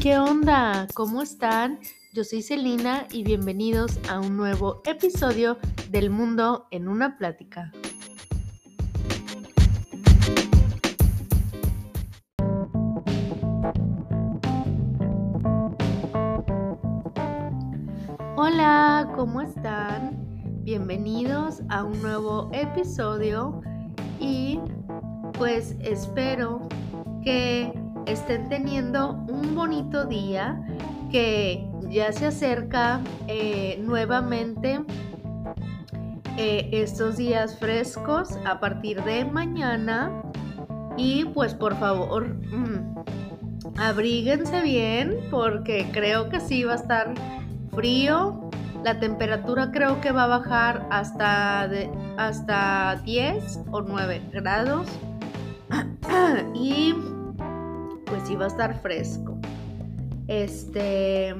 ¿qué onda? ¿Cómo están? Yo soy Celina y bienvenidos a un nuevo episodio del Mundo en una Plática. Hola, ¿cómo están? Bienvenidos a un nuevo episodio y pues espero que estén teniendo un bonito día, que ya se acerca eh, nuevamente eh, estos días frescos a partir de mañana. Y pues por favor, mm, abríguense bien porque creo que sí va a estar frío. La temperatura creo que va a bajar hasta, hasta 10 o 9 grados. y sí va a estar fresco. Este,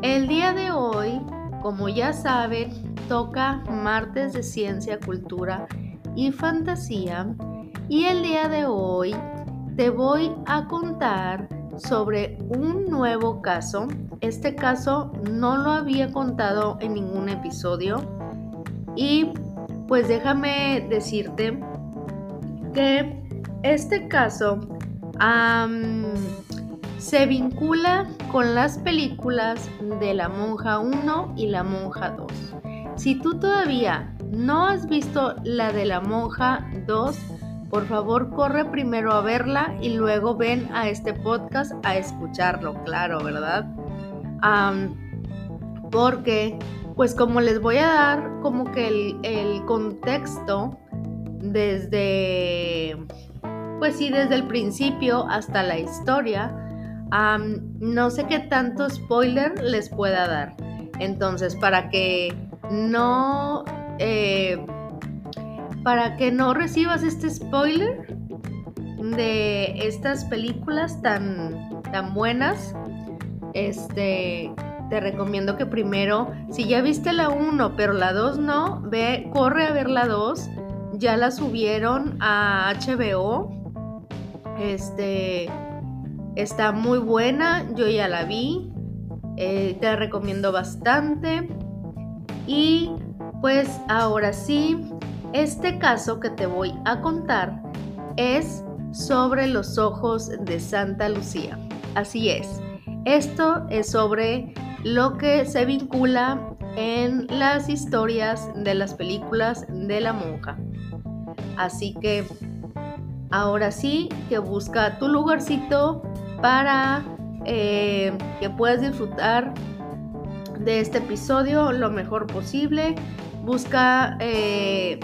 el día de hoy, como ya saben, toca martes de ciencia, cultura y fantasía. Y el día de hoy te voy a contar sobre un nuevo caso. Este caso no lo había contado en ningún episodio. Y pues déjame decirte que este caso se vincula con las películas de la monja 1 y la monja 2. Si tú todavía no has visto la de la monja 2, por favor corre primero a verla y luego ven a este podcast a escucharlo, claro, ¿verdad? porque, pues como les voy a dar como que el, el contexto desde pues sí, desde el principio hasta la historia, no sé qué tanto spoiler les pueda dar. Entonces, para que no, eh, para que no recibas este spoiler de estas películas tan, tan buenas, este, te recomiendo que primero, si ya viste la 1, pero la 2 no, ve, corre a ver la 2. Ya la subieron a HBO este está muy buena, yo ya la vi, eh, te recomiendo bastante. Y pues ahora sí, este caso que te voy a contar es sobre los ojos de Santa Lucía. Así es, esto es sobre lo que se vincula en las historias de las películas de la monja. Así que ahora sí que busca tu lugarcito para eh, que puedas disfrutar de este episodio lo mejor posible. Busca eh,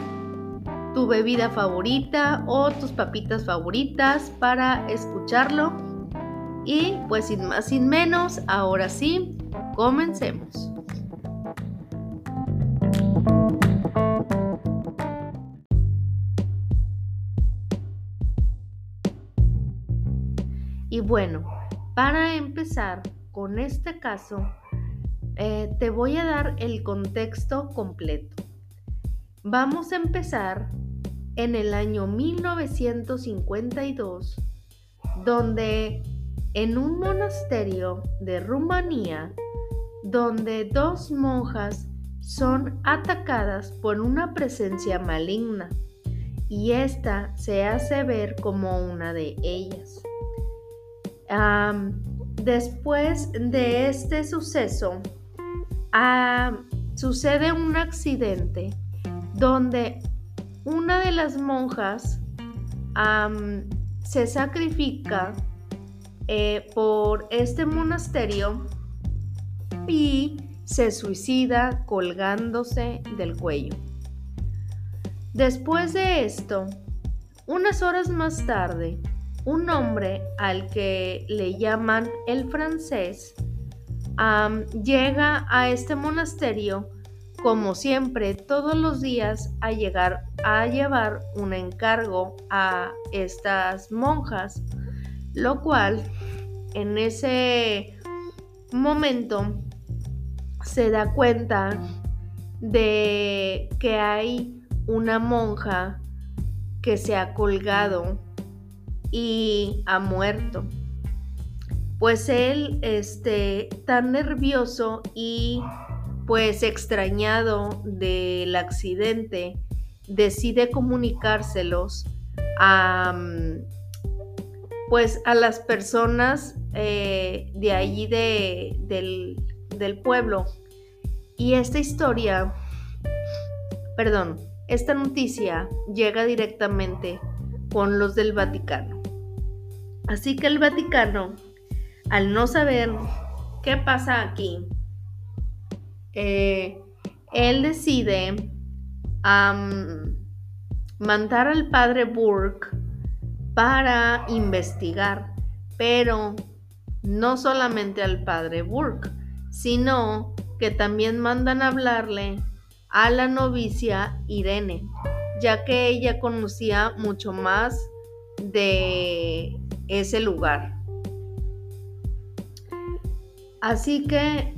tu bebida favorita o tus papitas favoritas para escucharlo. Y pues sin más, sin menos, ahora sí, comencemos. Y bueno, para empezar con este caso, eh, te voy a dar el contexto completo. Vamos a empezar en el año 1952, donde en un monasterio de Rumanía, donde dos monjas son atacadas por una presencia maligna y esta se hace ver como una de ellas después de este suceso, sucede un accidente donde una de las monjas se sacrifica eh, por este monasterio y se suicida colgándose del cuello. Después de esto, unas horas más tarde, un hombre al que le llaman el francés llega a este monasterio como siempre todos los días a llegar a llevar un encargo a estas monjas lo cual en ese momento se da cuenta de que hay una monja que se ha colgado y ha muerto. pues él, este, tan nervioso y pues extrañado del accidente, decide comunicárselos a, pues a las personas eh, de allí de, del, del pueblo. Y esta historia, perdón, esta noticia llega directamente con los del Vaticano. Así que el Vaticano al no saber qué pasa aquí, eh, él decide mandar al padre Burke para investigar, pero no solamente al padre Burke, sino que también mandan hablarle a la novicia Irene, ya que ella conocía mucho más de ese lugar. Así que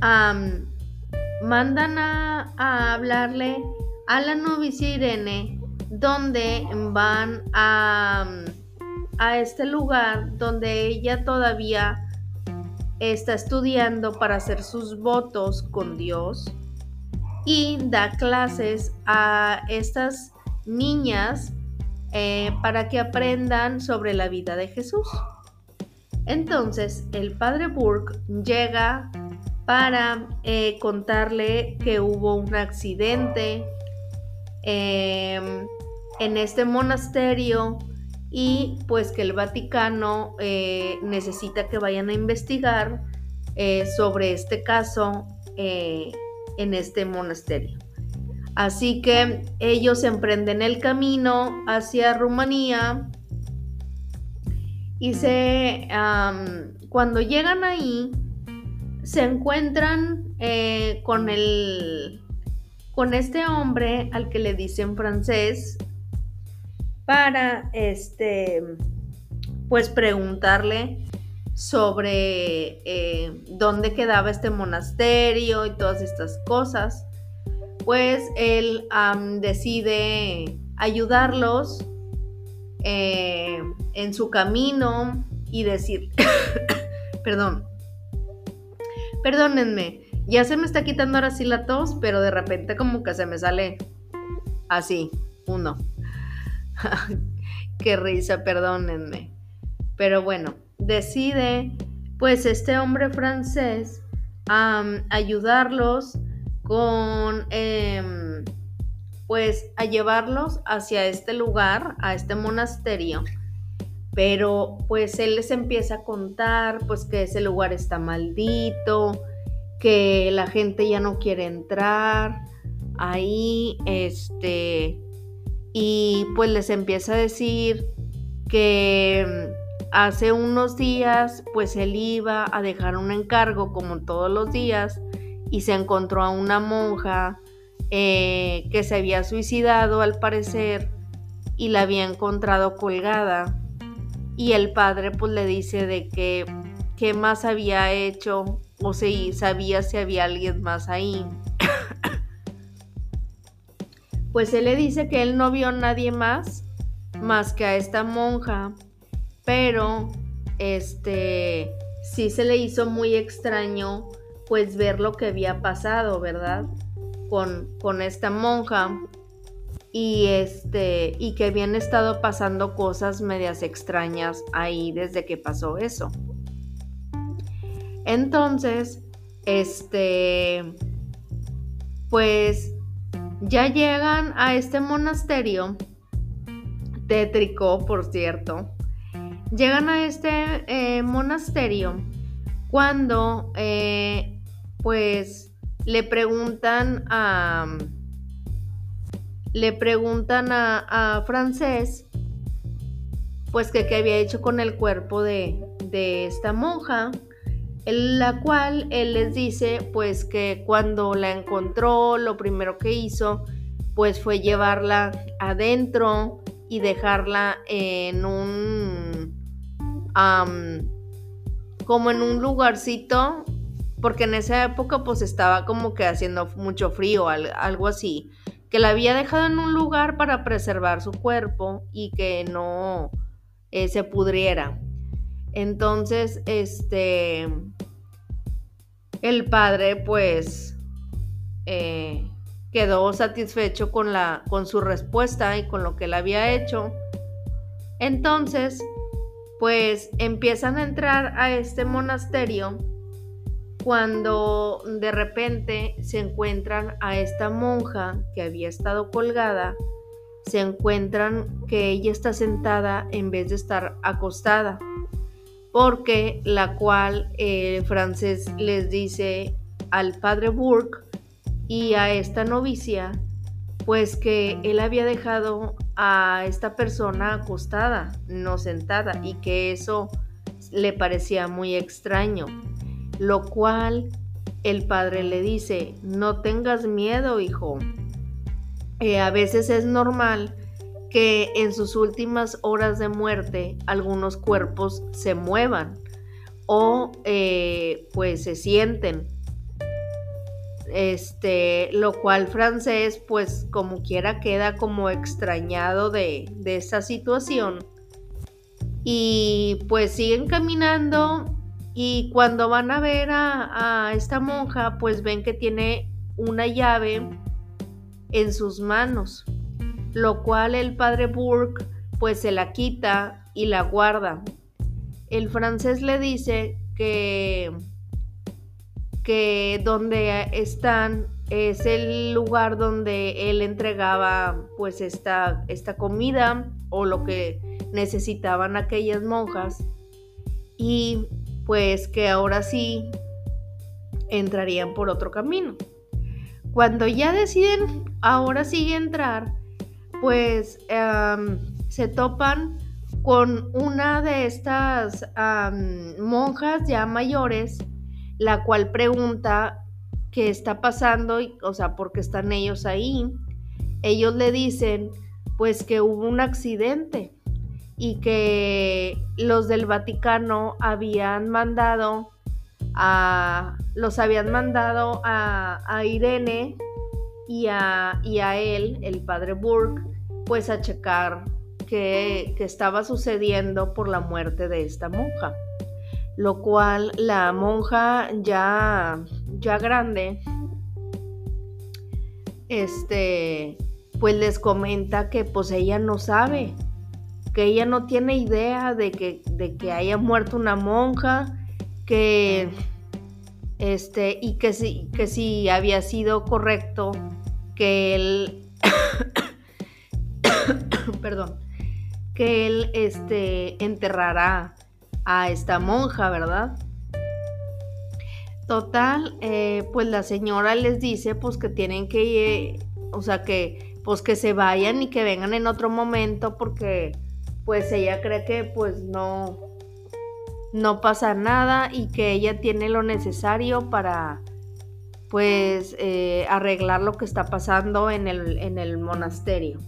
mandan a, hablarle a la novicia Irene, donde van a, a este lugar donde ella todavía está estudiando para hacer sus votos con Dios y da clases a estas niñas eh, para que aprendan sobre la vida de Jesús. Entonces el padre Burke llega para eh, contarle que hubo un accidente em, en este monasterio y pues que el Vaticano eh, necesita que vayan a investigar sobre este caso en este monasterio. Así que ellos emprenden el camino hacia Rumanía y se, cuando llegan ahí, se encuentran eh, con el, con este hombre al que le dicen francés para, este, pues preguntarle sobre eh, dónde quedaba este monasterio y todas estas cosas. Pues él decide ayudarlos eh, en su camino y decir, perdón, perdónenme, ya se me está quitando ahora sí la tos, pero de repente como que se me sale así, uno. Qué risa, perdónenme. Pero bueno, decide pues este hombre francés a ayudarlos con... Em, pues a llevarlos hacia este lugar, a este monasterio. Pero pues él les empieza a contar pues que ese lugar está maldito, que la gente ya no quiere entrar ahí, este, y pues les empieza a decir que mm, hace unos días pues él iba a dejar un encargo como todos los días y se encontró a una monja eh, que se había suicidado al parecer y la había encontrado colgada. Y el padre pues le dice de que qué más había hecho o si sabía si había alguien más ahí. pues él le dice que él no vio a nadie más más que a esta monja, pero este sí se le hizo muy extraño pues ver lo que había pasado, ¿verdad? con, esta monja y este y que habían estado pasando cosas medias extrañas ahí desde que pasó eso. Entonces, este pues ya llegan a este monasterio tétrico, por cierto. Llegan a este eh, monasterio cuando eh, pues le preguntan a le preguntan a, Francés pues que qué había hecho con el cuerpo de, de esta monja la cual él les dice pues que cuando la encontró lo primero que hizo pues fue llevarla adentro y dejarla en un como en un lugarcito porque en esa época pues estaba como que haciendo mucho frío, algo así, que la había dejado en un lugar para preservar su cuerpo y que no eh, se pudriera. Entonces, este, el padre pues eh, quedó satisfecho con, la, con su respuesta y con lo que él había hecho. Entonces, pues empiezan a entrar a este monasterio cuando de repente se encuentran a esta monja que había estado colgada, se encuentran que ella está sentada en vez de estar acostada porque la cual el francés les dice al padre Burke y a esta novicia, pues que él había dejado a esta persona acostada, no sentada, y que eso le parecía muy extraño, lo cual el padre le dice, no tengas miedo, hijo. Eh, a veces es normal que en sus últimas horas de muerte algunos cuerpos se muevan o eh, pues se sienten. Este, lo cual francés pues como quiera queda como extrañado de, de esa situación. Y pues siguen caminando y cuando van a ver a, esta monja pues ven que tiene una llave en sus manos lo cual el padre Burke pues se la quita y la guarda. El francés le dice que, que donde están es el lugar donde él entregaba pues esta, esta comida o lo que necesitaban aquellas monjas y pues que ahora sí entrarían por otro camino. Cuando ya deciden ahora sí entrar, pues se topan con una de estas monjas ya mayores, la cual pregunta qué está pasando, o sea, por qué están ellos ahí. Ellos le dicen, pues que hubo un accidente y que los del Vaticano habían mandado a, los habían mandado a, Irene y a, y a él, el padre Burke, pues a checar qué, estaba sucediendo por la muerte de esta monja. Lo cual la monja ya, ya grande, este, pues les comenta que pues ella no sabe, que ella no tiene idea de que, de que haya muerto una monja, que este, y que si, que si había sido correcto que él, perdón, que él este, enterrará a esta monja, ¿verdad? Total, eh, pues la señora les dice pues que tienen que, o sea que pues que se vayan y que vengan en otro momento porque pues ella cree que pues no, no pasa nada y que ella tiene lo necesario para pues eh, arreglar lo que está pasando en el, en el monasterio.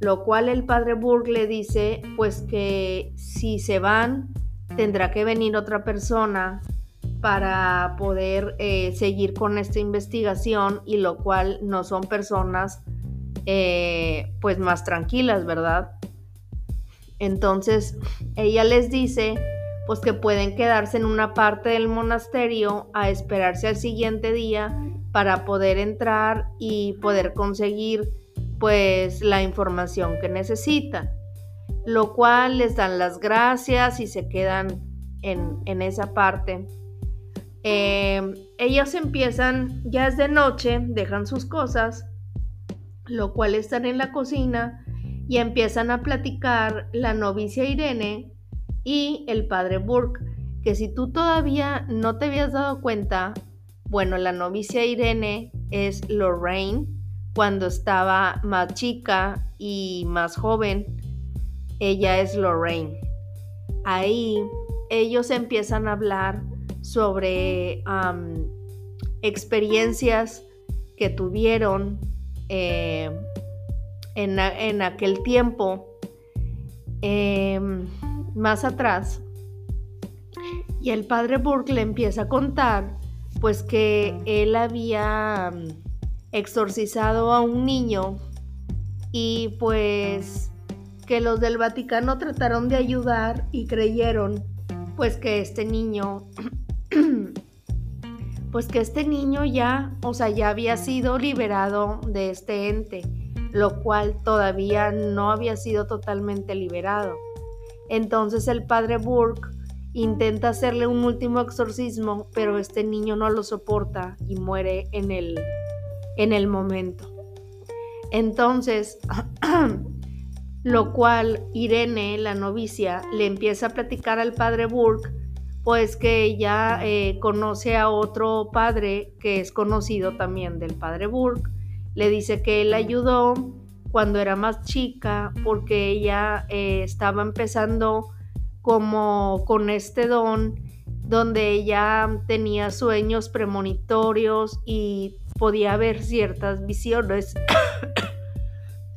Lo cual el padre Burke le dice pues que si se van tendrá que venir otra persona para poder eh, seguir con esta investigación y lo cual no son personas eh, pues más tranquilas, ¿verdad? Entonces ella les dice pues que pueden quedarse en una parte del monasterio a esperarse al siguiente día para poder entrar y poder conseguir pues la información que necesitan, lo cual les dan las gracias y se quedan en, esa parte. Em, ellos empiezan, ya es de noche, dejan sus cosas, lo cual están en la cocina y empiezan a platicar la novicia Irene y el padre Burke, que si tú todavía no te habías dado cuenta, bueno, la novicia Irene es Lorraine cuando estaba más chica y más joven. Ella es Lorraine. Ahí ellos empiezan a hablar sobre experiencias que tuvieron eh, en, aquel tiempo. Em, más atrás y el padre Burke le empieza a contar pues que él había mm, exorcizado a un niño y pues que los del Vaticano trataron de ayudar y creyeron pues que este niño, pues que este niño ya, o sea, ya había sido liberado de este ente, lo cual todavía no había sido totalmente liberado. Entonces el padre Burke intenta hacerle un último exorcismo, pero este niño no lo soporta y muere en el, en el momento. Entonces, lo cual Irene, la novicia, le empieza a platicar al padre Burke, pues que ella eh, conoce a otro padre que es conocido también del padre Burke. Le dice que él ayudó cuando era más chica porque ella eh, estaba empezando como con este don donde ella tenía sueños premonitorios y podía ver ciertas visiones.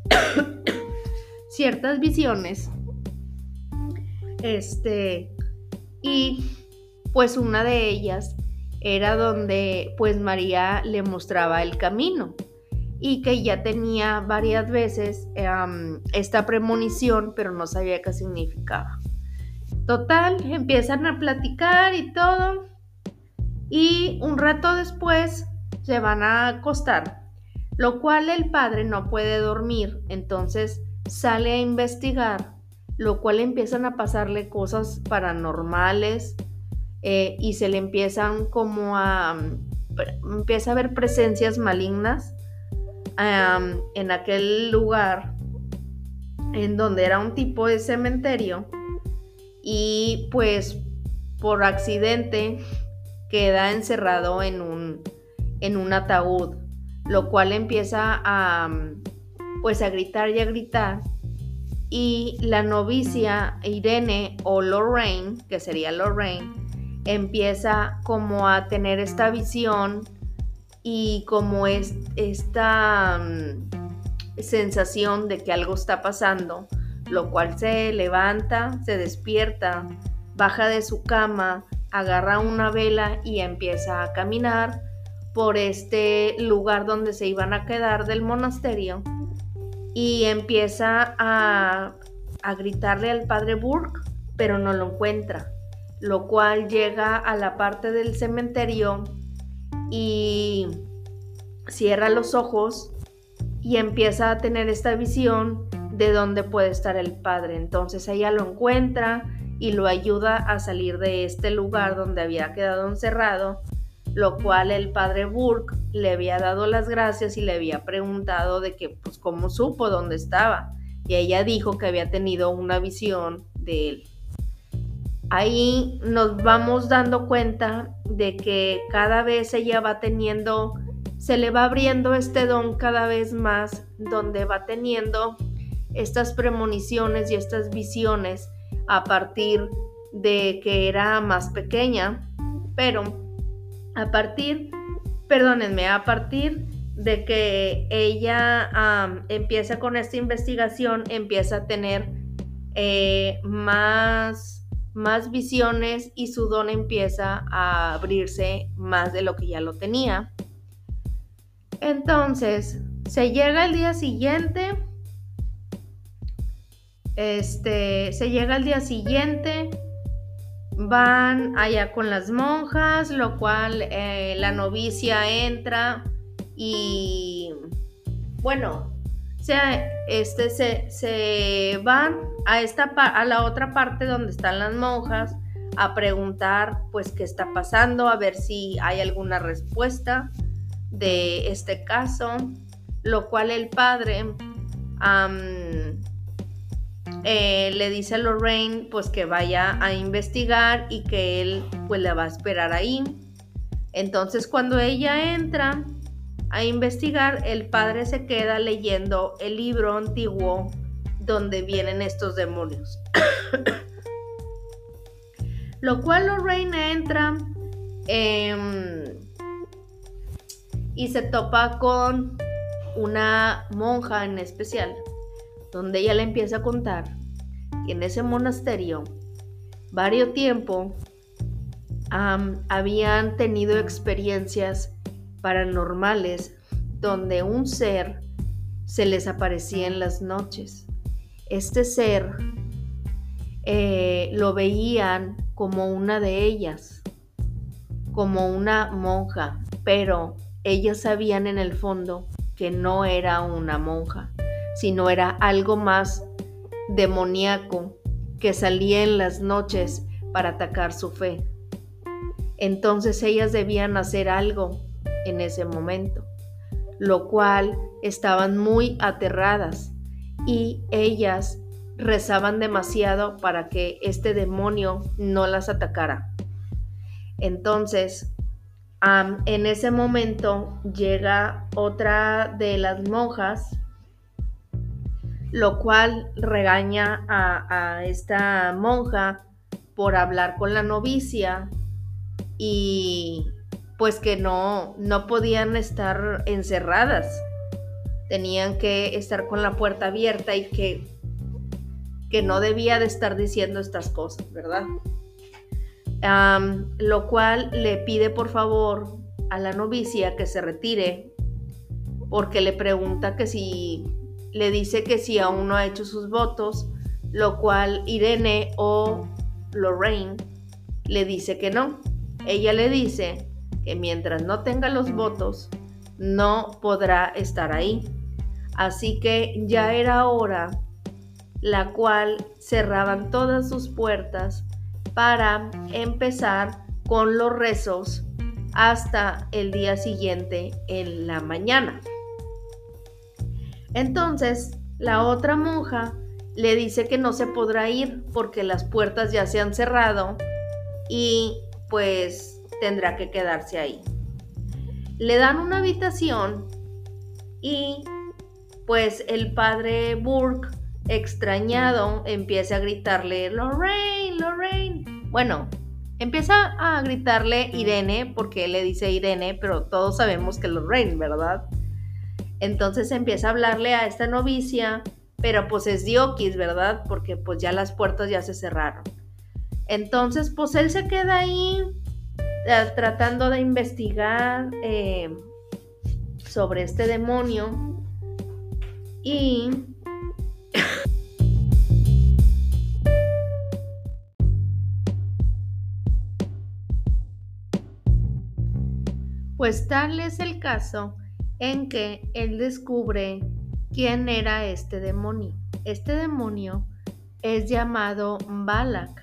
Ciertas visiones. Este, y pues una de ellas era donde pues María le mostraba el camino y que ya tenía varias veces esta premonición, pero no sabía qué significaba. Total, empiezan a platicar y todo, y un rato después se van a acostar, lo cual el padre no puede dormir, entonces sale a investigar, lo cual empiezan a pasarle cosas paranormales eh, y se le empiezan como a... empieza a haber presencias malignas en aquel lugar en donde era un tipo de cementerio y pues por accidente queda encerrado en un, en un ataúd, lo cual empieza a pues a gritar y a gritar. Y la novicia Irene o Lorraine, que sería Lorraine, empieza como a tener esta visión y como es esta mm, sensación de que algo está pasando, lo cual se levanta, se despierta, baja de su cama, agarra una vela y empieza a caminar por este lugar donde se iban a quedar del monasterio y empieza a, gritarle al padre Burke, pero no lo encuentra, lo cual llega a la parte del cementerio y cierra los ojos y empieza a tener esta visión de dónde puede estar el padre. Entonces ella lo encuentra y lo ayuda a salir de este lugar donde había quedado encerrado lo cual el padre Burke le había dado las gracias y le había preguntado de que, pues, cómo supo dónde estaba. Y ella dijo que había tenido una visión de él. Ahí nos vamos dando cuenta de que cada vez ella va teniendo, se le va abriendo este don cada vez más, donde va teniendo estas premoniciones y estas visiones a partir de que era más pequeña, pero a partir, perdónenme, a partir de que ella empieza con esta investigación, empieza a tener eh, más, más visiones y su don empieza a abrirse más de lo que ya lo tenía. Entonces, se llega el día siguiente. Este, se llega el día siguiente van allá con las monjas, lo cual eh, la novicia entra y bueno, sea, este, se, se van a, esta, a la otra parte donde están las monjas a preguntar pues qué está pasando, a ver si hay alguna respuesta de este caso, lo cual el padre eh, le dice a Lorraine pues que vaya a investigar y que él pues le va a esperar ahí. Entonces cuando ella entra a investigar, el padre se queda leyendo el libro antiguo donde vienen estos demonios. Lo cual Lorraine entra em, y se topa con una monja en especial donde ella le empieza a contar que en ese monasterio, varios tiempo, habían tenido experiencias paranormales donde un ser se les aparecía en las noches. Este ser eh, lo veían como una de ellas, como una monja, pero ellas sabían en el fondo que no era una monja, sino era algo más demoníaco que salía en las noches para atacar su fe. Entonces ellas debían hacer algo en ese momento, lo cual estaban muy aterradas y ellas rezaban demasiado para que este demonio no las atacara. Entonces, en ese momento llega otra de las monjas, lo cual regaña a, esta monja por hablar con la novicia y pues que no, no podían estar encerradas. Tenían que estar con la puerta abierta y que, que no debía de estar diciendo estas cosas, ¿verdad? lo cual le pide por favor a la novicia que se retire porque le pregunta que si le dice que si aún no ha hecho sus votos, lo cual Irene o Lorraine le dice que no. Ella le dice que mientras no tenga los votos, no podrá estar ahí. Así que ya era hora, la cual cerraban todas sus puertas para empezar con los rezos hasta el día siguiente en la mañana. Entonces, la otra monja le dice que no se podrá ir porque las puertas ya se han cerrado y pues tendrá que quedarse ahí. Le dan una habitación y pues el padre Burke, extrañado, empieza a gritarle, Lorraine, Lorraine. Bueno, empieza a gritarle Irene, porque él le dice Irene, pero todos sabemos que Lorraine, ¿verdad? Entonces empieza a hablarle a esta novicia, pero pues es Diokis, ¿verdad? Porque pues ya las puertas ya se cerraron. Entonces, pues él se queda ahí tratando de investigar eh, sobre este demonio y pues tal es el caso en que él descubre quién era este demonio. Este demonio es llamado Balak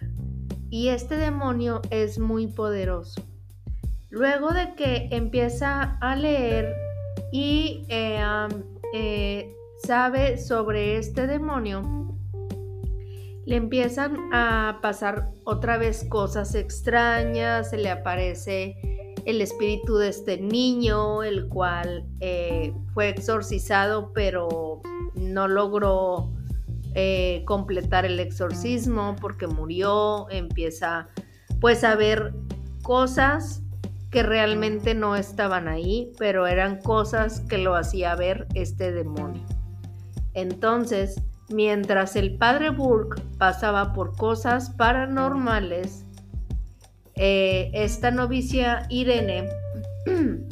y este demonio es muy poderoso. Luego de que empieza a leer y eh, eh, sabe sobre este demonio, le empiezan a pasar otra vez cosas extrañas, se le aparece el espíritu de este niño, el cual eh, fue exorcizado pero no logró completar el exorcismo porque murió, empieza pues a ver cosas que realmente no estaban ahí, pero eran cosas que lo hacía ver este demonio. Entonces, mientras el padre Burke pasaba por cosas paranormales, eh, esta novicia Irene,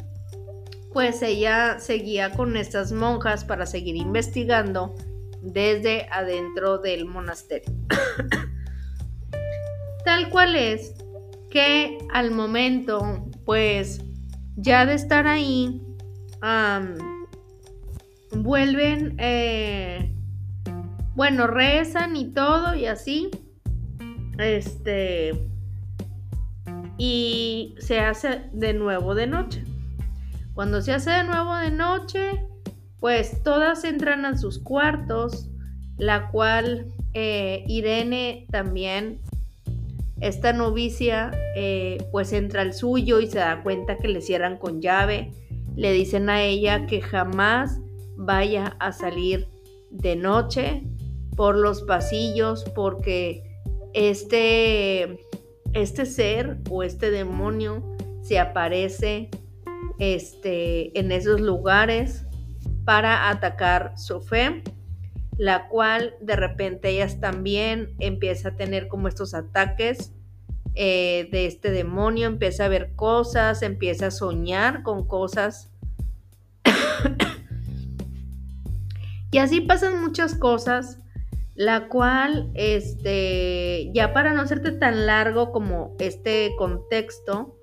pues ella seguía con estas monjas para seguir investigando desde adentro del monasterio. Tal cual es que al momento, pues, ya de estar ahí, vuelven, eh, bueno, rezan y todo y así, este, y se hace de nuevo de noche. Cuando se hace de nuevo de noche, pues todas entran a sus cuartos, la cual eh, Irene también, esta novicia, eh, pues entra al suyo y se da cuenta que le cierran con llave. Le dicen a ella que jamás vaya a salir de noche por los pasillos porque este, este ser o este demonio se aparece este, en esos lugares para atacar su fe, la cual de repente ellas también empieza a tener como estos ataques eh, de este demonio, empieza a ver cosas, empieza a soñar con cosas. y así pasan muchas cosas la cual, este, ya para no hacerte tan largo como este contexto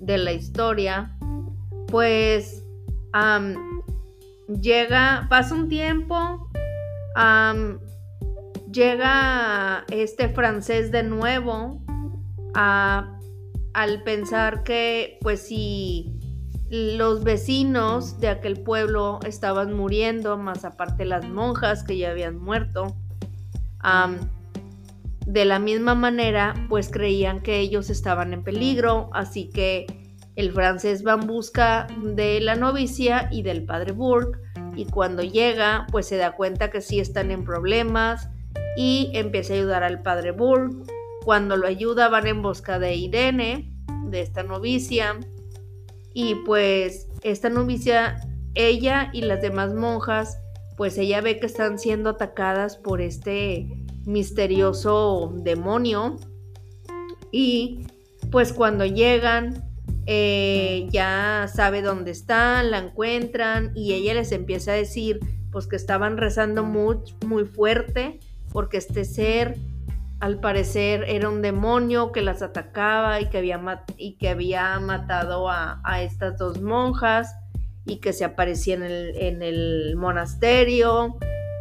de la historia, pues llega, pasa un tiempo, llega este francés de nuevo al pensar que pues si los vecinos de aquel pueblo estaban muriendo, más aparte las monjas que ya habían muerto, de la misma manera pues creían que ellos estaban en peligro, así que el francés va en busca de la novicia y del padre Burke y cuando llega pues se da cuenta que sí están en problemas y empieza a ayudar al padre Burke. Cuando lo ayuda van en busca de Irene, de esta novicia y pues esta novicia, ella y las demás monjas, pues ella ve que están siendo atacadas por este misterioso demonio y pues cuando llegan eh, ya sabe dónde están, la encuentran y ella les empieza a decir pues que estaban rezando muy, muy fuerte porque este ser al parecer era un demonio que las atacaba y que había, y que había matado a, estas dos monjas y que se aparecía en el, en el monasterio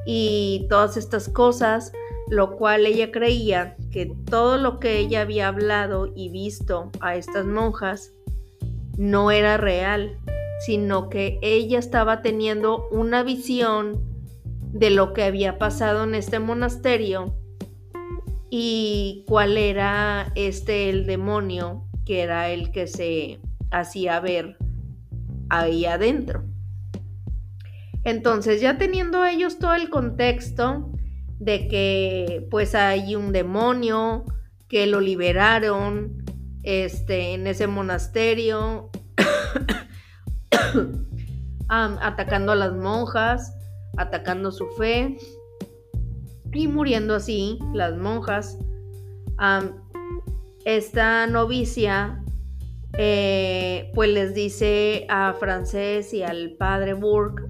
y todas estas cosas, lo cual ella creía que todo lo que ella había hablado y visto a estas monjas no era real, sino que ella estaba teniendo una visión de lo que había pasado en este monasterio y cuál era este el demonio que era el que se hacía ver ahí adentro. Entonces, ya teniendo ellos todo el contexto de que pues hay un demonio que lo liberaron, este, en ese monasterio, atacando a las monjas, atacando su fe y muriendo así las monjas. esta novicia eh, pues les dice a Francés y al padre Burke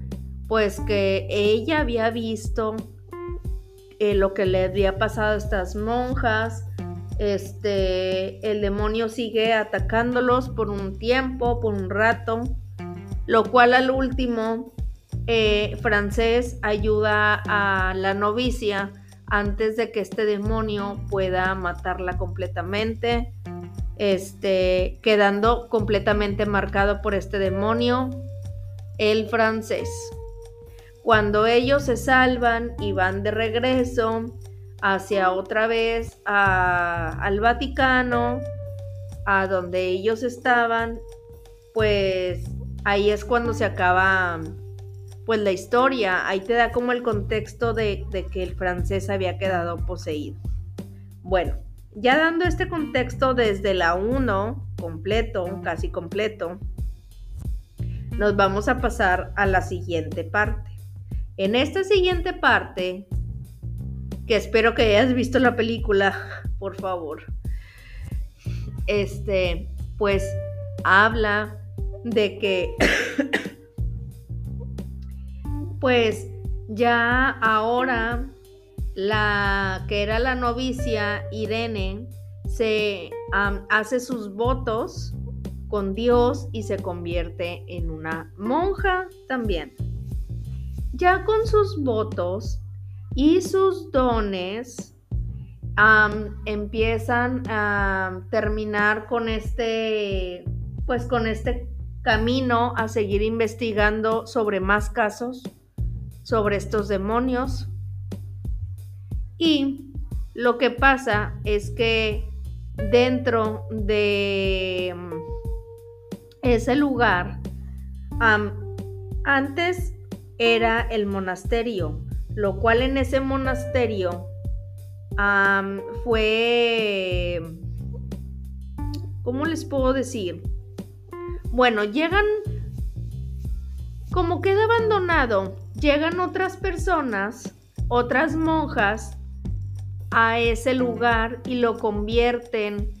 pues que ella había visto eh, lo que le había pasado a estas monjas este, el demonio sigue atacándolos por un tiempo, por un rato, lo cual al último, eh, Francés ayuda a la novicia antes de que este demonio pueda matarla completamente, este, quedando completamente marcado por este demonio, el francés. Cuando ellos se salvan y van de regreso, hacia otra vez al Vaticano, a donde ellos estaban, pues ahí es cuando se acaba pues la historia, ahí te da como el contexto de, de que el francés había quedado poseído. Bueno, ya dando este contexto desde la 1, completo, casi completo, nos vamos a pasar a la siguiente parte. En esta siguiente parte que espero que hayas visto la película, por favor. Este, pues habla de que, pues ya ahora la que era la novicia Irene se hace sus votos con Dios y se convierte en una monja también. Ya con sus votos, y sus dones empiezan a terminar con este, pues con este camino a seguir investigando sobre más casos, sobre estos demonios. Y lo que pasa es que dentro de ese lugar, antes era el monasterio, lo cual en ese monasterio fue, ¿cómo les puedo decir? Bueno, llegan, como queda abandonado, llegan otras personas, otras monjas, a ese lugar y lo convierten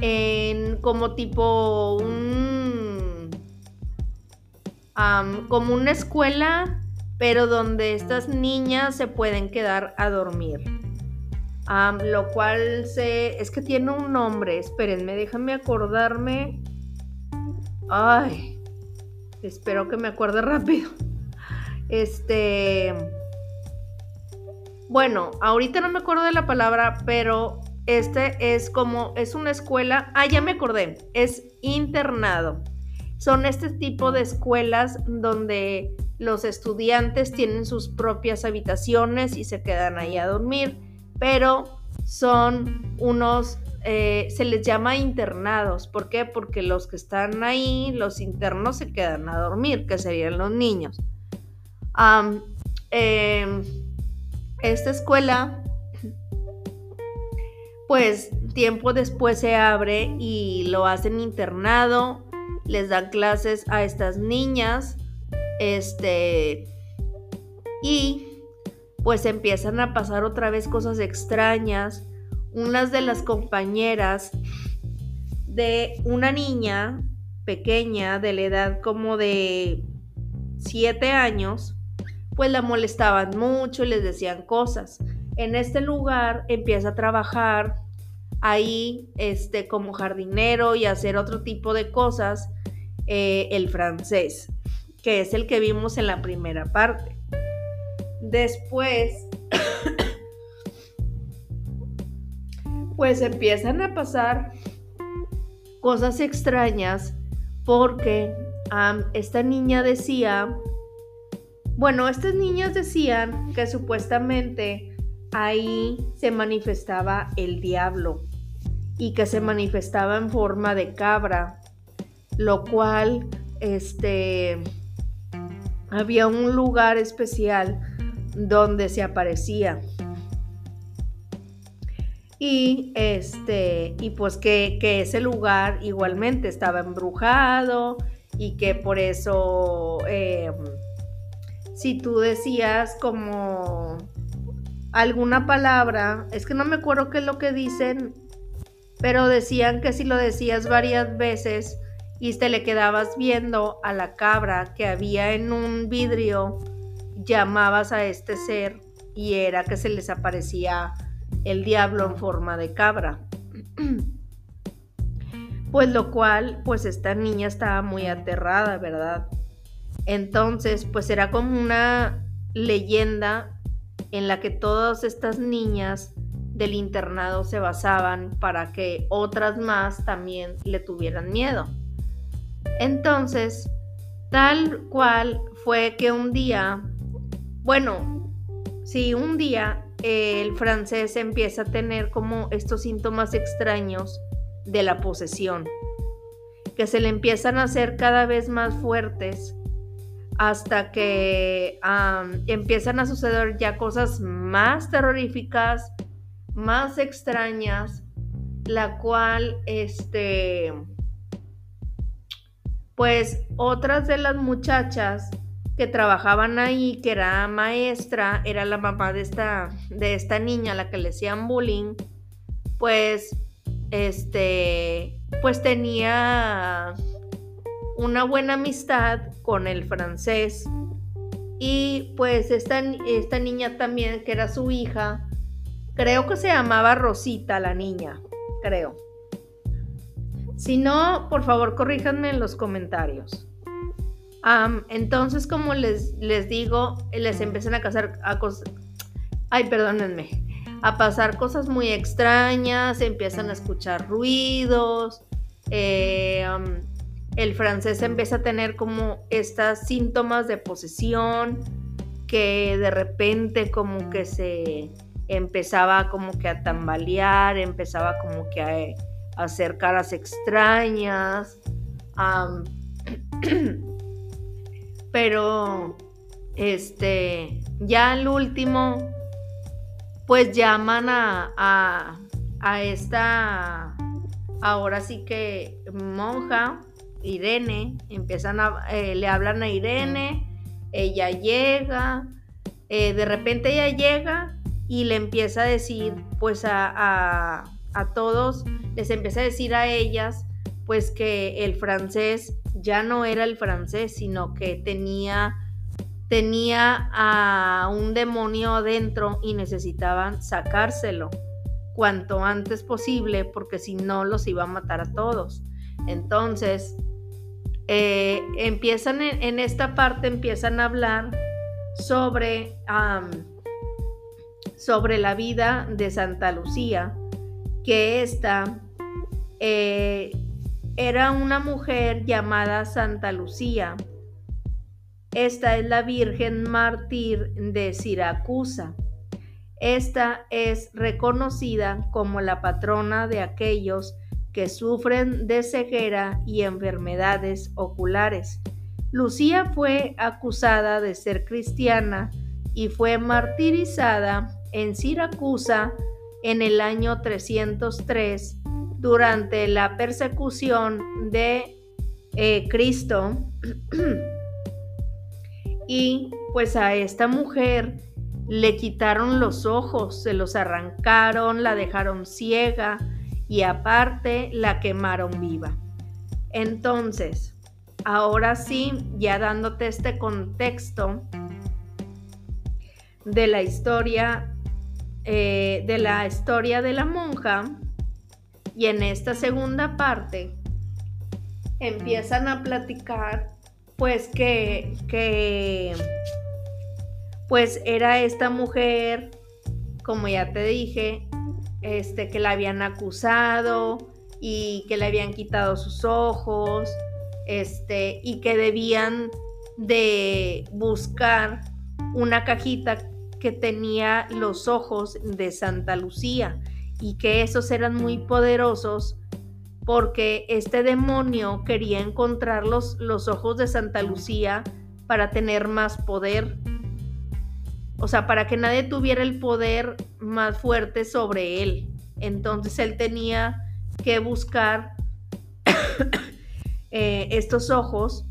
en como tipo un... como una escuela pero donde estas niñas se pueden quedar a dormir. lo cual se, es que tiene un nombre, espérenme, déjenme acordarme. Ay, espero que me acuerde rápido. Este, bueno, ahorita no me acuerdo de la palabra, pero este es como, es una escuela, ah, ya me acordé, es internado. Son este tipo de escuelas donde los estudiantes tienen sus propias habitaciones y se quedan ahí a dormir, pero son unos, eh, se les llama internados. ¿Por qué? Porque los que están ahí, los internos, se quedan a dormir, que serían los niños. Em, esta escuela, pues tiempo después se abre y lo hacen internado, les dan clases a estas niñas este. Y pues empiezan a pasar otra vez cosas extrañas. Unas de las compañeras de una niña pequeña, de la edad como de 7 años, pues la molestaban mucho y les decían cosas. En este lugar empieza a trabajar ahí este, como jardinero y hacer otro tipo de cosas eh, el francés que es el que vimos en la primera parte. Después, pues empiezan a pasar cosas extrañas porque esta niña decía, bueno, estas niñas decían que supuestamente ahí se manifestaba el diablo y que se manifestaba en forma de cabra, lo cual, este, había un lugar especial donde se aparecía. Y este, y pues que, ese lugar igualmente estaba embrujado y que por eso em, si tú decías como alguna palabra, es que no me acuerdo qué es lo que dicen, pero decían que si lo decías varias veces, y te le quedabas viendo a la cabra que había en un vidrio, llamabas a este ser y era que se les aparecía el diablo en forma de cabra. Pues lo cual, pues esta niña estaba muy aterrada, ¿verdad? Entonces, pues era como una leyenda en la que todas estas niñas del internado se basaban para que otras más también le tuvieran miedo. Entonces, tal cual fue que un día, bueno, sí, un día el francés empieza a tener como estos síntomas extraños de la posesión, que se le empiezan a hacer cada vez más fuertes hasta que empiezan a suceder ya cosas más terroríficas, más extrañas, la cual, este, pues otras de las muchachas que trabajaban ahí, que era maestra, era la mamá de esta, de esta niña, la que le hacían bullying, pues, este, pues tenía una buena amistad con el francés. Y pues esta, esta niña también, que era su hija, creo que se llamaba Rosita la niña, creo. Si no, por favor, corríjanme en los comentarios. entonces, como les, les digo, les empiezan a casar. Ay, perdónenme. A pasar cosas muy extrañas, empiezan a escuchar ruidos. Eh, el francés empieza a tener como estos síntomas de posesión que de repente como que se empezaba como que a tambalear, empezaba como que a hacer caras extrañas. pero, este, ya al último, pues llaman a, a, esta, ahora sí que monja, Irene, empiezan a, eh, le hablan a Irene, ella llega, eh, de repente ella llega y le empieza a decir, pues a, a todos, les empecé a decir a ellas, pues que el francés ya no era el francés, sino que tenía, tenía a un demonio adentro y necesitaban sacárselo. cuanto antes posible porque si no los iba a matar a todos. Entonces, eh, empiezan en, esta parte, empiezan a hablar sobre, sobre la vida de Santa Lucía, que esta eh, era una mujer llamada Santa Lucía. Esta es la Virgen Mártir de Siracusa. Esta es reconocida como la patrona de aquellos que sufren de ceguera y enfermedades oculares. Lucía fue acusada de ser cristiana y fue martirizada en Siracusa en el año 303 durante la persecución de eh, Cristo. y pues a esta mujer le quitaron los ojos, se los arrancaron, la dejaron ciega y aparte la quemaron viva. Entonces, ahora sí, ya dándote este contexto de la historia, eh, de la historia de la monja, y en esta segunda parte empiezan a platicar, pues que, que pues era esta mujer, como ya te dije, este, que la habían acusado y que le habían quitado sus ojos, este, y que debían de buscar una cajita que tenía los ojos de Santa Lucía y que esos eran muy poderosos porque este demonio quería encontrar los, los ojos de Santa Lucía para tener más poder o sea, para que nadie tuviera el poder más fuerte sobre él. Entonces él tenía que buscar eh, estos ojos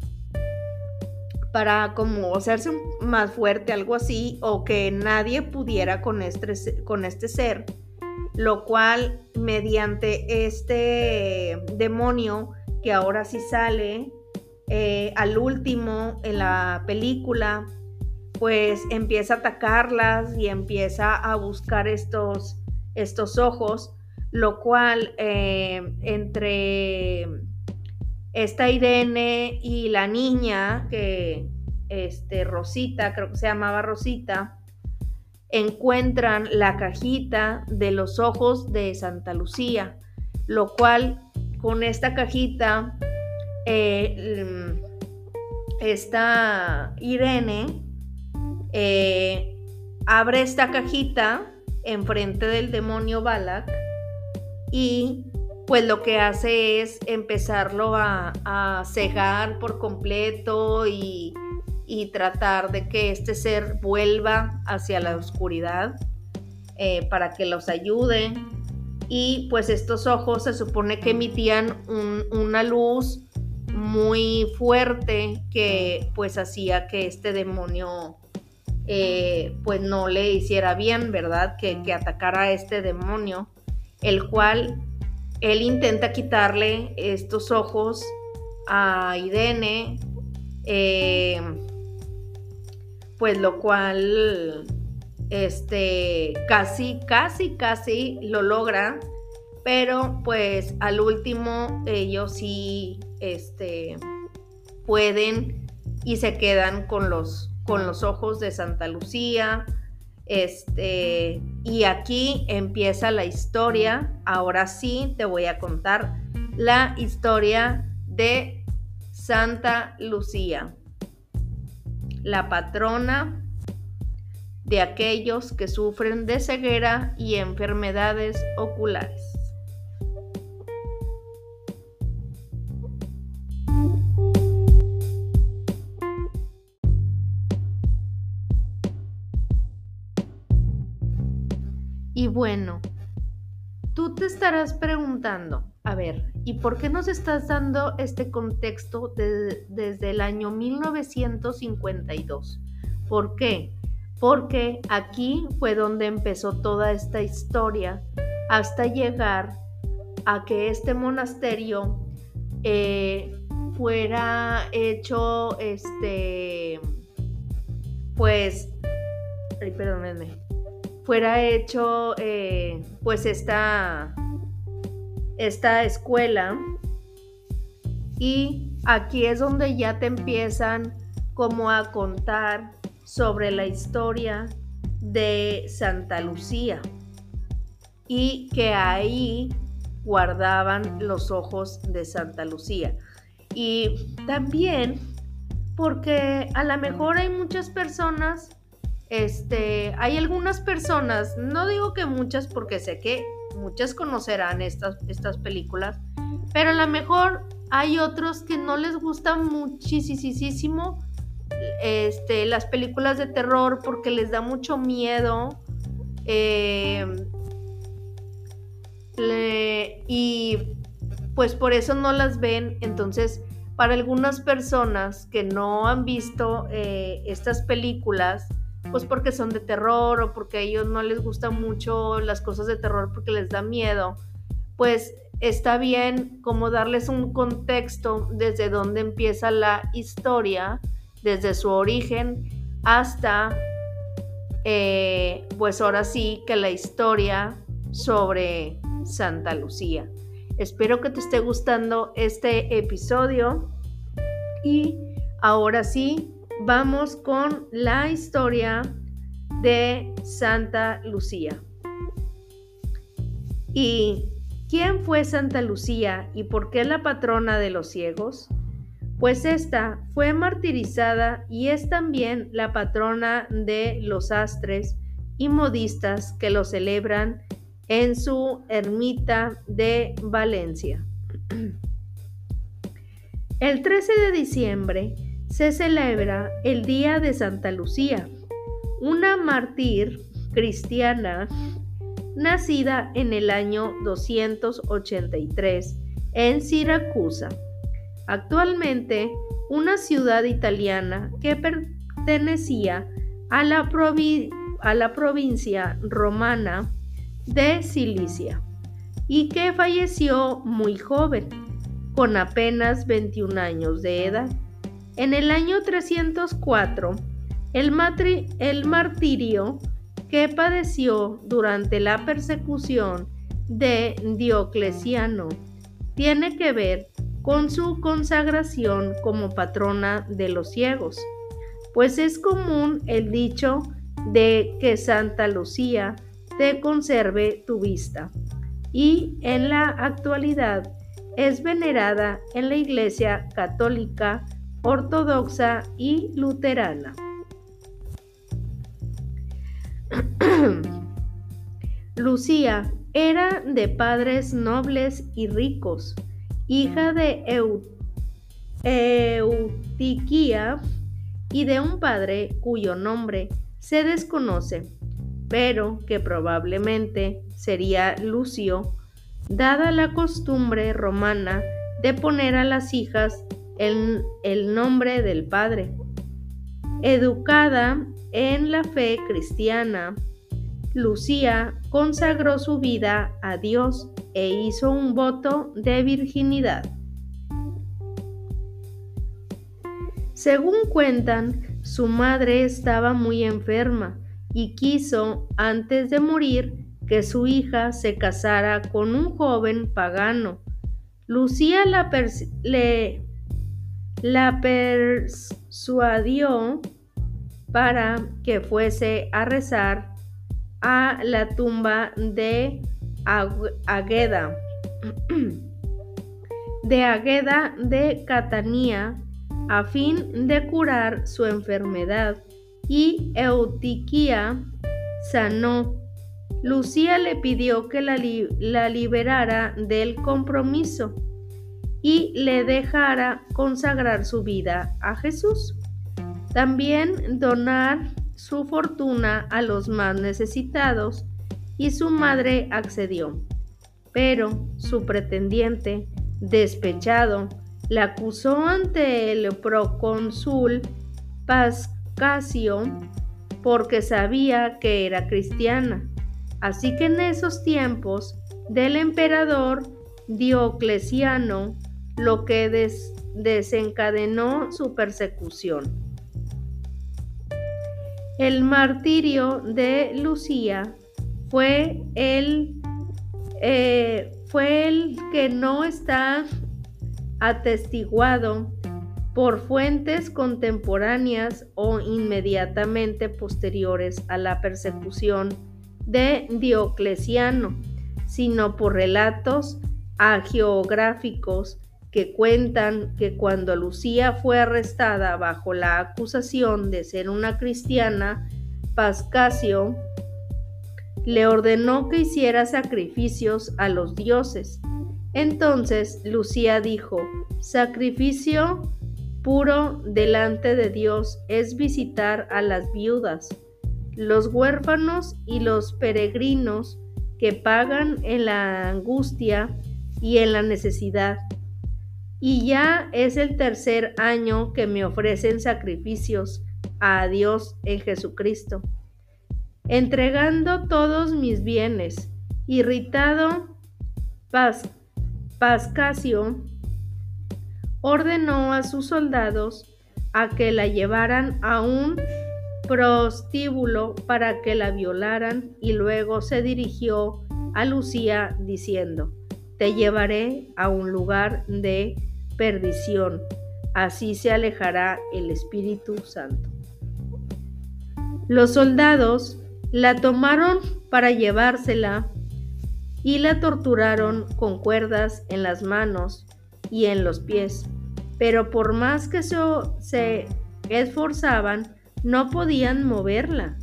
para como hacerse más fuerte, algo así, o que nadie pudiera con este, con este ser, lo cual mediante este demonio que ahora sí sale eh, al último en la película, pues empieza a atacarlas y empieza a buscar estos, estos ojos, lo cual eh, entre esta Irene y la niña, que este, Rosita, creo que se llamaba Rosita, encuentran la cajita de los ojos de Santa Lucía, lo cual con esta cajita, eh, esta Irene eh, abre esta cajita enfrente del demonio Balak y pues lo que hace es empezarlo a, cegar por completo y, tratar de que este ser vuelva hacia la oscuridad eh, para que los ayude. Y pues estos ojos se supone que emitían una luz muy fuerte que pues hacía que este demonio eh, pues no le hiciera bien, ¿verdad? Que, atacara a este demonio, el cual él intenta quitarle estos ojos a Irene, eh, pues lo cual, este, casi, casi, casi lo logra, pero pues al último ellos sí, este, pueden y se quedan con los con los ojos de Santa Lucía. Este, y aquí empieza la historia. Ahora sí te voy a contar la historia de Santa Lucía, la patrona de aquellos que sufren de ceguera y enfermedades oculares. Bueno, tú te estarás preguntando, a ver, ¿y por qué nos estás dando este contexto desde el año 1952? ¿Por qué? Porque aquí fue donde empezó toda esta historia hasta llegar a que este monasterio eh, fuera hecho, este, pues, ay, perdónenme, fuera hecho eh, pues esta, esta escuela y aquí es donde ya te empiezan como a contar sobre la historia de Santa Lucía y que ahí guardaban los ojos de Santa Lucía. Y también porque a lo mejor hay muchas personas, este, hay algunas personas, no digo que muchas porque sé que muchas conocerán estas, estas películas, pero a lo mejor hay otros que no les gustan muchísimo este, las películas de terror porque les da mucho miedo. Eh, y pues por eso no las ven. Entonces, para algunas personas que no han visto eh, estas películas, pues porque son de terror o porque a ellos no les gustan mucho las cosas de terror porque les da miedo, pues está bien como darles un contexto desde donde empieza la historia, desde su origen hasta, eh, pues ahora sí que la historia sobre Santa Lucía. Espero que te esté gustando este episodio y ahora sí, vamos con la historia de Santa Lucía. ¿Y quién fue Santa Lucía y por qué la patrona de los ciegos? Pues esta fue martirizada y es también la patrona de los astres y modistas que lo celebran en su ermita de Valencia. El 13 de diciembre se celebra el Día de Santa Lucía, una mártir cristiana nacida en el año 283 en Siracusa, actualmente una ciudad italiana que pertenecía a la, a la provincia romana de Cilicia y que falleció muy joven, con apenas 21 años de edad. En el año 304, el, el martirio que padeció durante la persecución de Diocleciano tiene que ver con su consagración como patrona de los ciegos, pues es común el dicho de que Santa Lucía te conserve tu vista. Y en la actualidad es venerada en la Iglesia Católica, Ortodoxa y Luterana. Lucía era de padres nobles y ricos, hija de Eutiquía y de un padre cuyo nombre se desconoce pero que probablemente sería Lucio, dada la costumbre romana de poner a las hijas en el nombre del padre. Educada en la fe cristiana, Lucía consagró su vida a Dios e hizo un voto de virginidad. Según cuentan, su madre estaba muy enferma y quiso, antes de morir, que su hija se casara con un joven pagano. Lucía le, la persuadió para que fuese a rezar a la tumba de Agueda, de Agueda de Catanía, a fin de curar su enfermedad. Y Eutiquía sanó. Lucía le pidió que la, la liberara del compromiso y le dejara consagrar su vida a Jesús. También donar su fortuna a los más necesitados y su madre accedió. Pero su pretendiente, despechado, la acusó ante el procónsul Paz Casio porque sabía que era cristiana. Así que en esos tiempos del emperador Diocleciano, lo que desencadenó su persecución. El martirio de Lucía fue el eh, fue el que no está atestiguado por fuentes contemporáneas o inmediatamente posteriores a la persecución de Diocleciano, sino por relatos agiográficos que cuentan que cuando Lucía fue arrestada bajo la acusación de ser una cristiana, Pascasio le ordenó que hiciera sacrificios a los dioses. Entonces Lucía dijo, sacrificio puro delante de Dios es visitar a las viudas, los huérfanos y los peregrinos que pagan en la angustia y en la necesidad. Y ya es el tercer año que me ofrecen sacrificios a Dios en Jesucristo entregando todos mis bienes. Irritado, Pascasio ordenó a sus soldados a que la llevaran a un prostíbulo para que la violaran y luego se dirigió a Lucía diciendo, te llevaré a un lugar de perdición, así se alejará el Espíritu Santo. Los soldados la tomaron para llevársela y la torturaron con cuerdas en las manos y en los pies. Pero por más que se esforzaban, no podían moverla.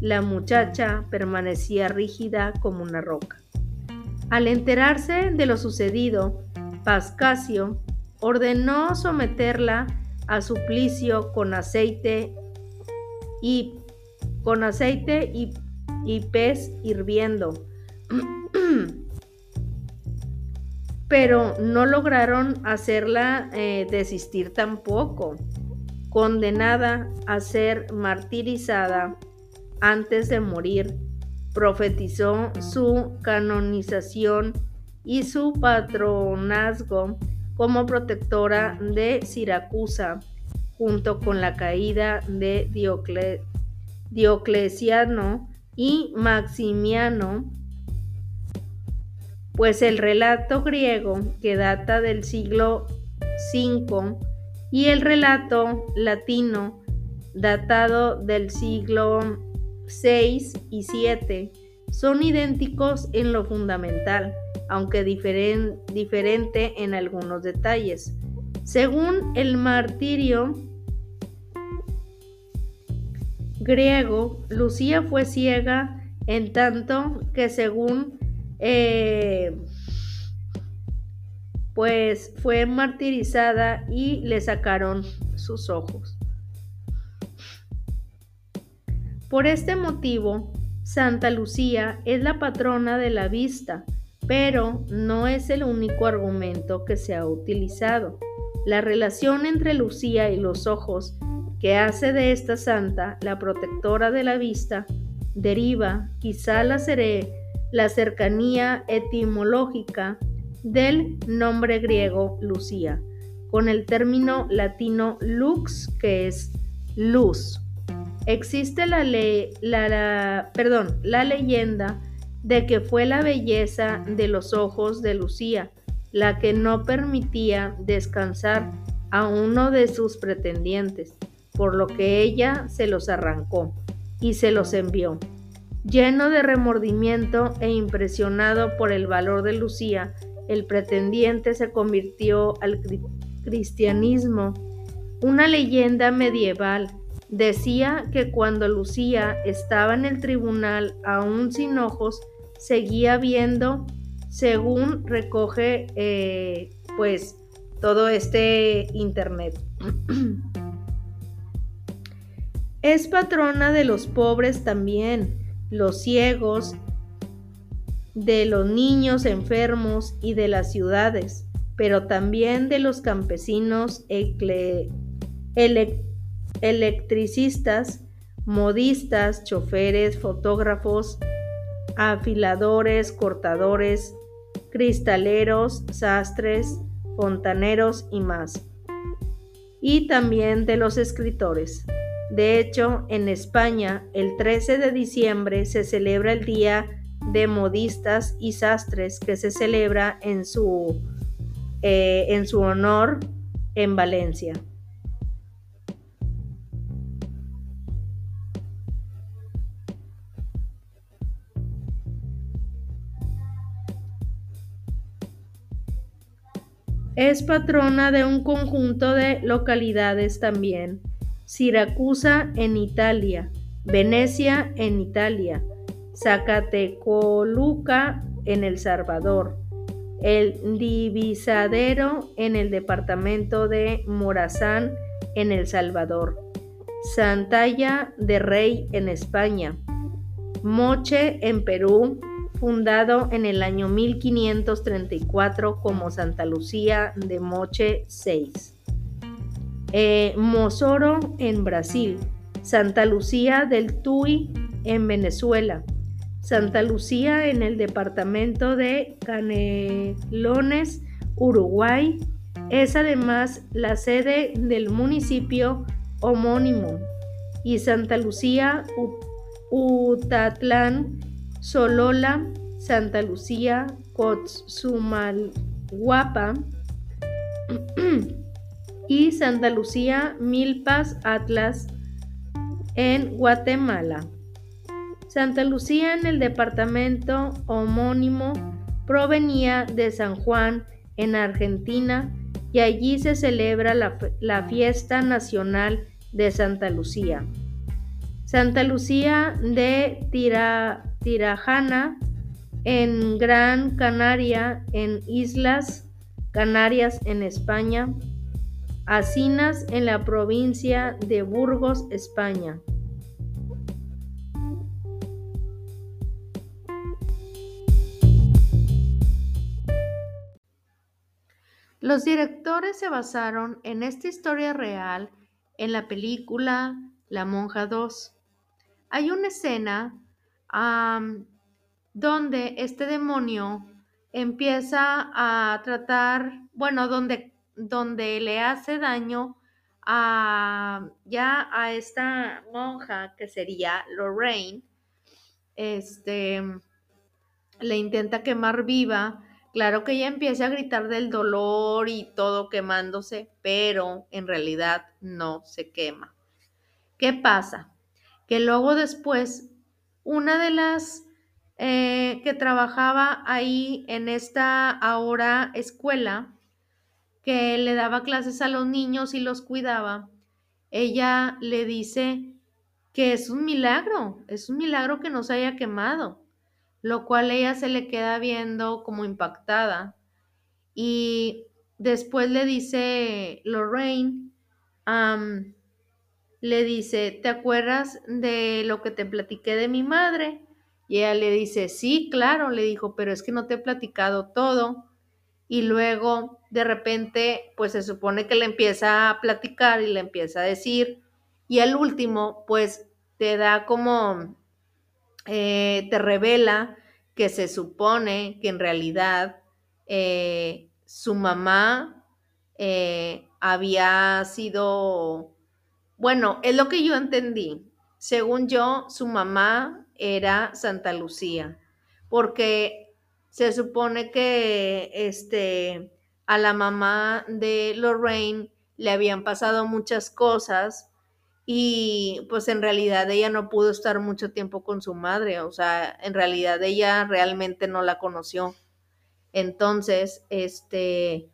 La muchacha permanecía rígida como una roca. Al enterarse de lo sucedido, Pascasio ordenó someterla a suplicio con aceite y con aceite y, pez hirviendo. Pero no lograron hacerla eh, desistir tampoco, condenada a ser martirizada antes de morir. Profetizó su canonización y su patronazgo como protectora de Siracusa, junto con la caída de Diocleciano Diocleciano y Maximiano, pues el relato griego que data del siglo V y el relato latino datado del siglo VI y VII son idénticos en lo fundamental, aunque diferente en algunos detalles. Según el martirio griego, Lucía fue ciega en tanto que según eh, pues fue martirizada y le sacaron sus ojos. Por este motivo, Santa Lucía es la patrona de la vista, pero no es el único argumento que se ha utilizado. La relación entre Lucía y los ojos que hace de esta santa la protectora de la vista, deriva quizá la, la cercanía etimológica del nombre griego Lucía, con el término latino lux, que es luz. Existe la, la, perdón, la leyenda de que fue la belleza de los ojos de Lucía la que no permitía descansar a uno de sus pretendientes por lo que ella se los arrancó y se los envió. Lleno de remordimiento e impresionado por el valor de Lucía, el pretendiente se convirtió al cristianismo. Una leyenda medieval decía que cuando Lucía estaba en el tribunal aún sin ojos, seguía viendo, según recoge eh, pues todo este internet. Es patrona de los pobres también, los ciegos, de los niños enfermos y de las ciudades, pero también de los campesinos electricistas, modistas, choferes, fotógrafos, afiladores, cortadores, cristaleros, sastres, fontaneros y más. Y también de los escritores. De hecho, en España, el 13 de diciembre se celebra el Día de modistas y sastres que se celebra en su, eh, en su honor en Valencia. Es patrona de un conjunto de localidades también. Siracusa en Italia, Venecia en Italia, Zacatecoluca en El Salvador, el Divisadero en el departamento de Morazán en El Salvador, Santalla de Rey en España, Moche en Perú, fundado en el año 1534 como Santa Lucía de Moche 6. Eh, Mosoro en Brasil, Santa Lucía del Tuy en Venezuela, Santa Lucía en el departamento de Canelones, Uruguay, es además la sede del municipio homónimo, y Santa Lucía Utatlán Solola, Santa Lucía, Cotzumalguapa y Santa Lucía, Milpas, Atlas en Guatemala. Santa Lucía en el departamento homónimo provenía de San Juan en Argentina y allí se celebra la, la fiesta nacional de Santa Lucía. Santa Lucía de Tira, Tirajana, en Gran Canaria, en Islas Canarias, en España, Asinas, en la provincia de Burgos, España. Los directores se basaron en esta historia real en la película La Monja 2. Hay una escena donde este demonio empieza a tratar, bueno, donde, donde le hace daño a ya a esta monja que sería Lorraine, este, le intenta quemar viva. Claro que ella empieza a gritar del dolor y todo quemándose, pero en realidad no se quema. ¿Qué pasa? Que luego después una de las eh, que trabajaba ahí en esta ahora escuela, que le daba clases a los niños y los cuidaba, ella le dice que es un milagro, es un milagro que no se haya quemado, lo cual ella se le queda viendo como impactada. Y después le dice Lorraine, le dice, ¿te acuerdas de lo que te platiqué de mi madre? Y ella le dice, sí, claro, le dijo, pero es que no te he platicado todo. Y luego, de repente, pues se supone que le empieza a platicar y le empieza a decir. Y al último, pues te da como, eh, te revela que se supone que en realidad eh, su mamá eh, había sido bueno, es lo que yo entendí. Según yo, su mamá era Santa Lucía, porque se supone que este, a la mamá de Lorraine le habían pasado muchas cosas y pues en realidad ella no pudo estar mucho tiempo con su madre, o sea, en realidad ella realmente no la conoció. Entonces, este,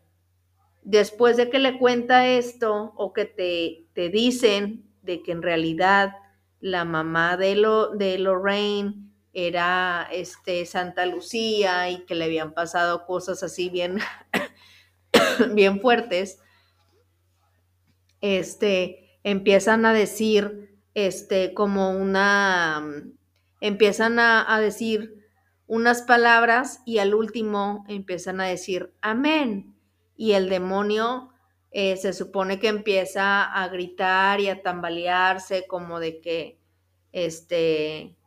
después de que le cuenta esto o que te, te dicen de que en realidad la mamá de, lo, de Lorraine era este, Santa Lucía y que le habían pasado cosas así bien, bien fuertes, este, empiezan a decir, este, como una, empiezan a, a decir unas palabras y al último empiezan a decir amén y el demonio eh, se supone que empieza a gritar y a tambalearse como de que, este,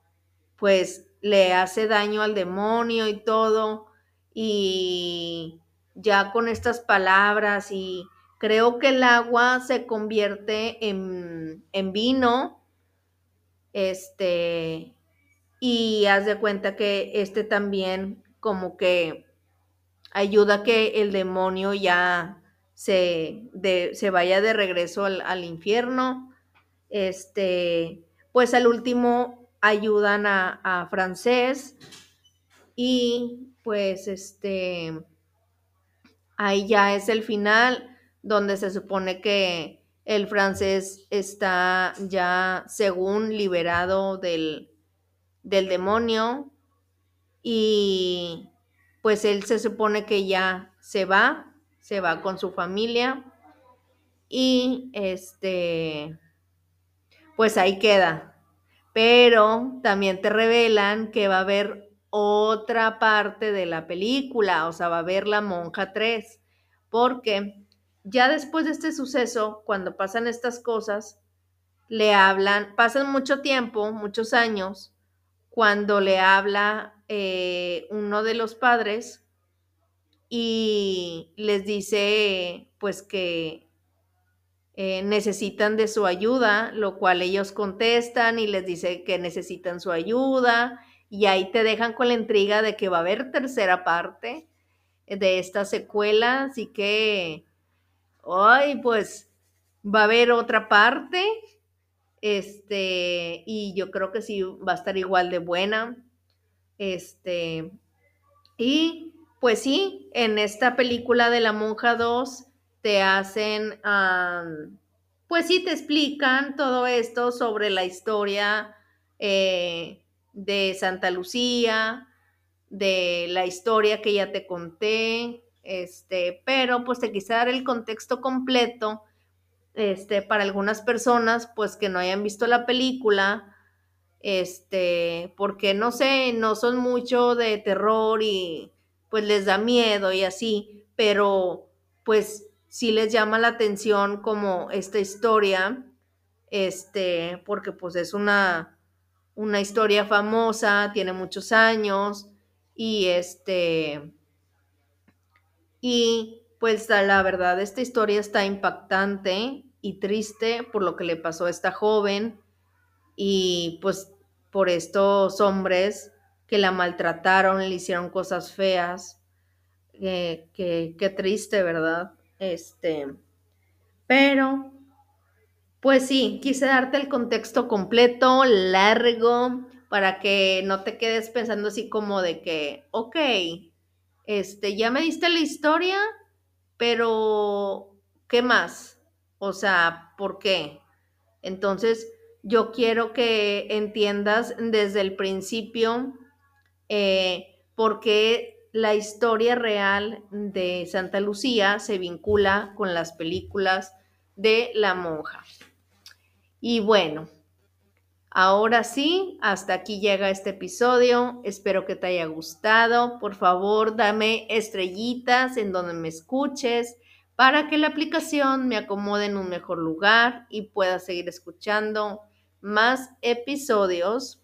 pues le hace daño al demonio y todo. Y ya con estas palabras y creo que el agua se convierte en, en vino, este, y haz de cuenta que este también como que ayuda que el demonio ya se, se vaya de regreso al, al, infierno. Este, pues al último ayudan a, a Francés y pues este, ahí ya es el final donde se supone que el francés está ya según liberado del, del demonio y pues él se supone que ya se va, se va con su familia y este, pues ahí queda. Pero también te revelan que va a haber otra parte de la película, o sea, va a haber la monja 3, porque ya después de este suceso, cuando pasan estas cosas, le hablan, pasan mucho tiempo, muchos años, cuando le habla eh, uno de los padres y les dice pues que eh, necesitan de su ayuda, lo cual ellos contestan y les dice que necesitan su ayuda y ahí te dejan con la intriga de que va a haber tercera parte de esta secuela, así que, ay, pues va a haber otra parte, este, y yo creo que sí va a estar igual de buena, este, y pues sí, en esta película de La Monja 2 te hacen, pues sí, te explican todo esto sobre la historia eh, de Santa Lucía, de la historia que ya te conté, este, pero pues te quise dar el contexto completo, este, para algunas personas, pues que no hayan visto la película, este, porque no sé, no son mucho de terror y pues les da miedo y así, pero pues sí les llama la atención como esta historia, este, porque pues es una, una historia famosa, tiene muchos años y este, y pues la verdad esta historia está impactante y triste por lo que le pasó a esta joven y pues por estos hombres que la maltrataron, le hicieron cosas feas. Eh, qué triste, ¿verdad? Este, pero, pues sí, quise darte el contexto completo, largo, para que no te quedes pensando así como de que, ok, este, ya me diste la historia, pero, ¿qué más? O sea, ¿por qué? Entonces, yo quiero que entiendas desde el principio eh, por qué la historia real de Santa Lucía se vincula con las películas de la monja. Y bueno, ahora sí, hasta aquí llega este episodio. Espero que te haya gustado. Por favor, dame estrellitas en donde me escuches para que la aplicación me acomode en un mejor lugar y pueda seguir escuchando más episodios.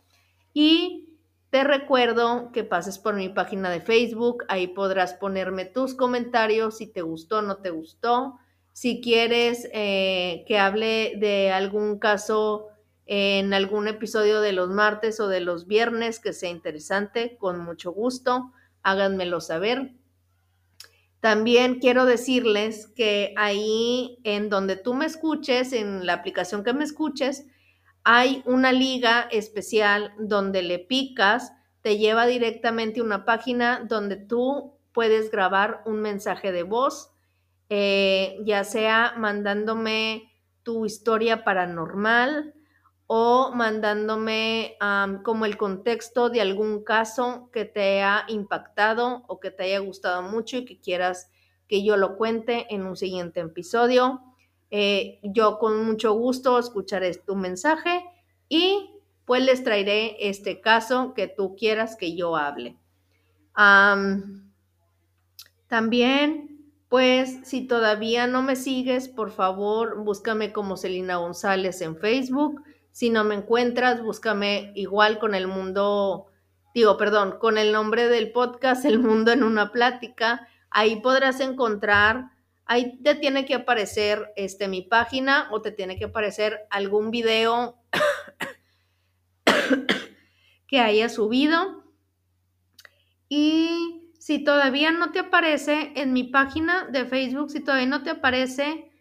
Y te recuerdo que pases por mi página de Facebook, ahí podrás ponerme tus comentarios si te gustó o no te gustó. Si quieres eh, que hable de algún caso en algún episodio de los martes o de los viernes que sea interesante, con mucho gusto, háganmelo saber. También quiero decirles que ahí en donde tú me escuches, en la aplicación que me escuches, hay una liga especial donde le picas, te lleva directamente a una página donde tú puedes grabar un mensaje de voz, eh, ya sea mandándome tu historia paranormal o mandándome como el contexto de algún caso que te ha impactado o que te haya gustado mucho y que quieras que yo lo cuente en un siguiente episodio. Eh, yo con mucho gusto escucharé tu mensaje y pues les traeré este caso que tú quieras que yo hable. también, pues si todavía no me sigues, por favor, búscame como Celina González en Facebook. Si no me encuentras, búscame igual con el mundo, digo, perdón, con el nombre del podcast, El Mundo en una Plática. Ahí podrás encontrar ahí te tiene que aparecer este, mi página o te tiene que aparecer algún video que haya subido. Y si todavía no te aparece en mi página de Facebook, si todavía no te aparece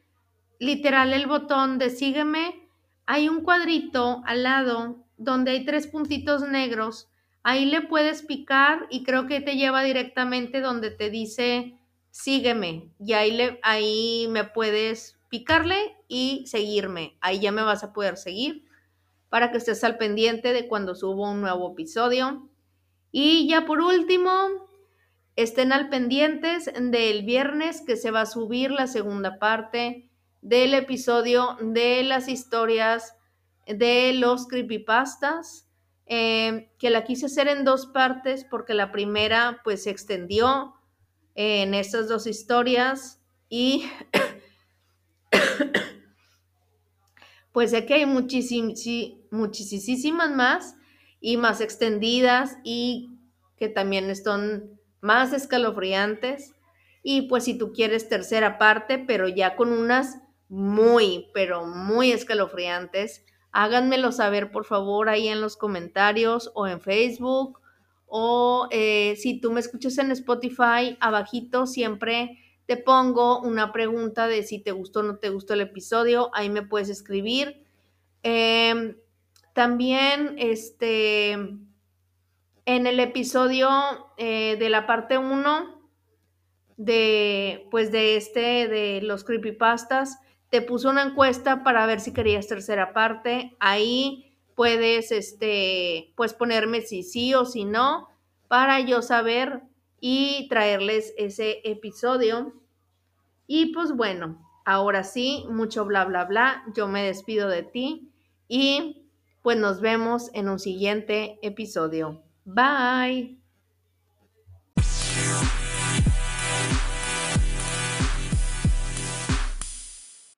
literal el botón de sígueme, hay un cuadrito al lado donde hay tres puntitos negros. Ahí le puedes picar y creo que te lleva directamente donde te dice sígueme. Y ahí, le, ahí me puedes picarle y seguirme. Ahí ya me vas a poder seguir para que estés al pendiente de cuando subo un nuevo episodio. Y ya por último, estén al pendientes del viernes que se va a subir la segunda parte del episodio de las historias de los creepypastas, eh, que la quise hacer en dos partes porque la primera pues se extendió en estas dos historias y pues sé que hay muchísimas más y más extendidas y que también son más escalofriantes. Y pues si tú quieres tercera parte, pero ya con unas muy, pero muy escalofriantes, háganmelo saber por favor ahí en los comentarios o en Facebook. O eh, si tú me escuchas en Spotify, abajito siempre te pongo una pregunta de si te gustó o no te gustó el episodio. Ahí me puedes escribir. Em, también, este, en el episodio eh, de la parte 1 de, pues de este, de los creepypastas, te puso una encuesta para ver si querías tercera parte. Ahí puedes, este, pues ponerme si sí o si no, para yo saber y traerles ese episodio. Y pues bueno, ahora sí, mucho bla, bla, bla. Yo me despido de ti y pues nos vemos en un siguiente episodio. Bye.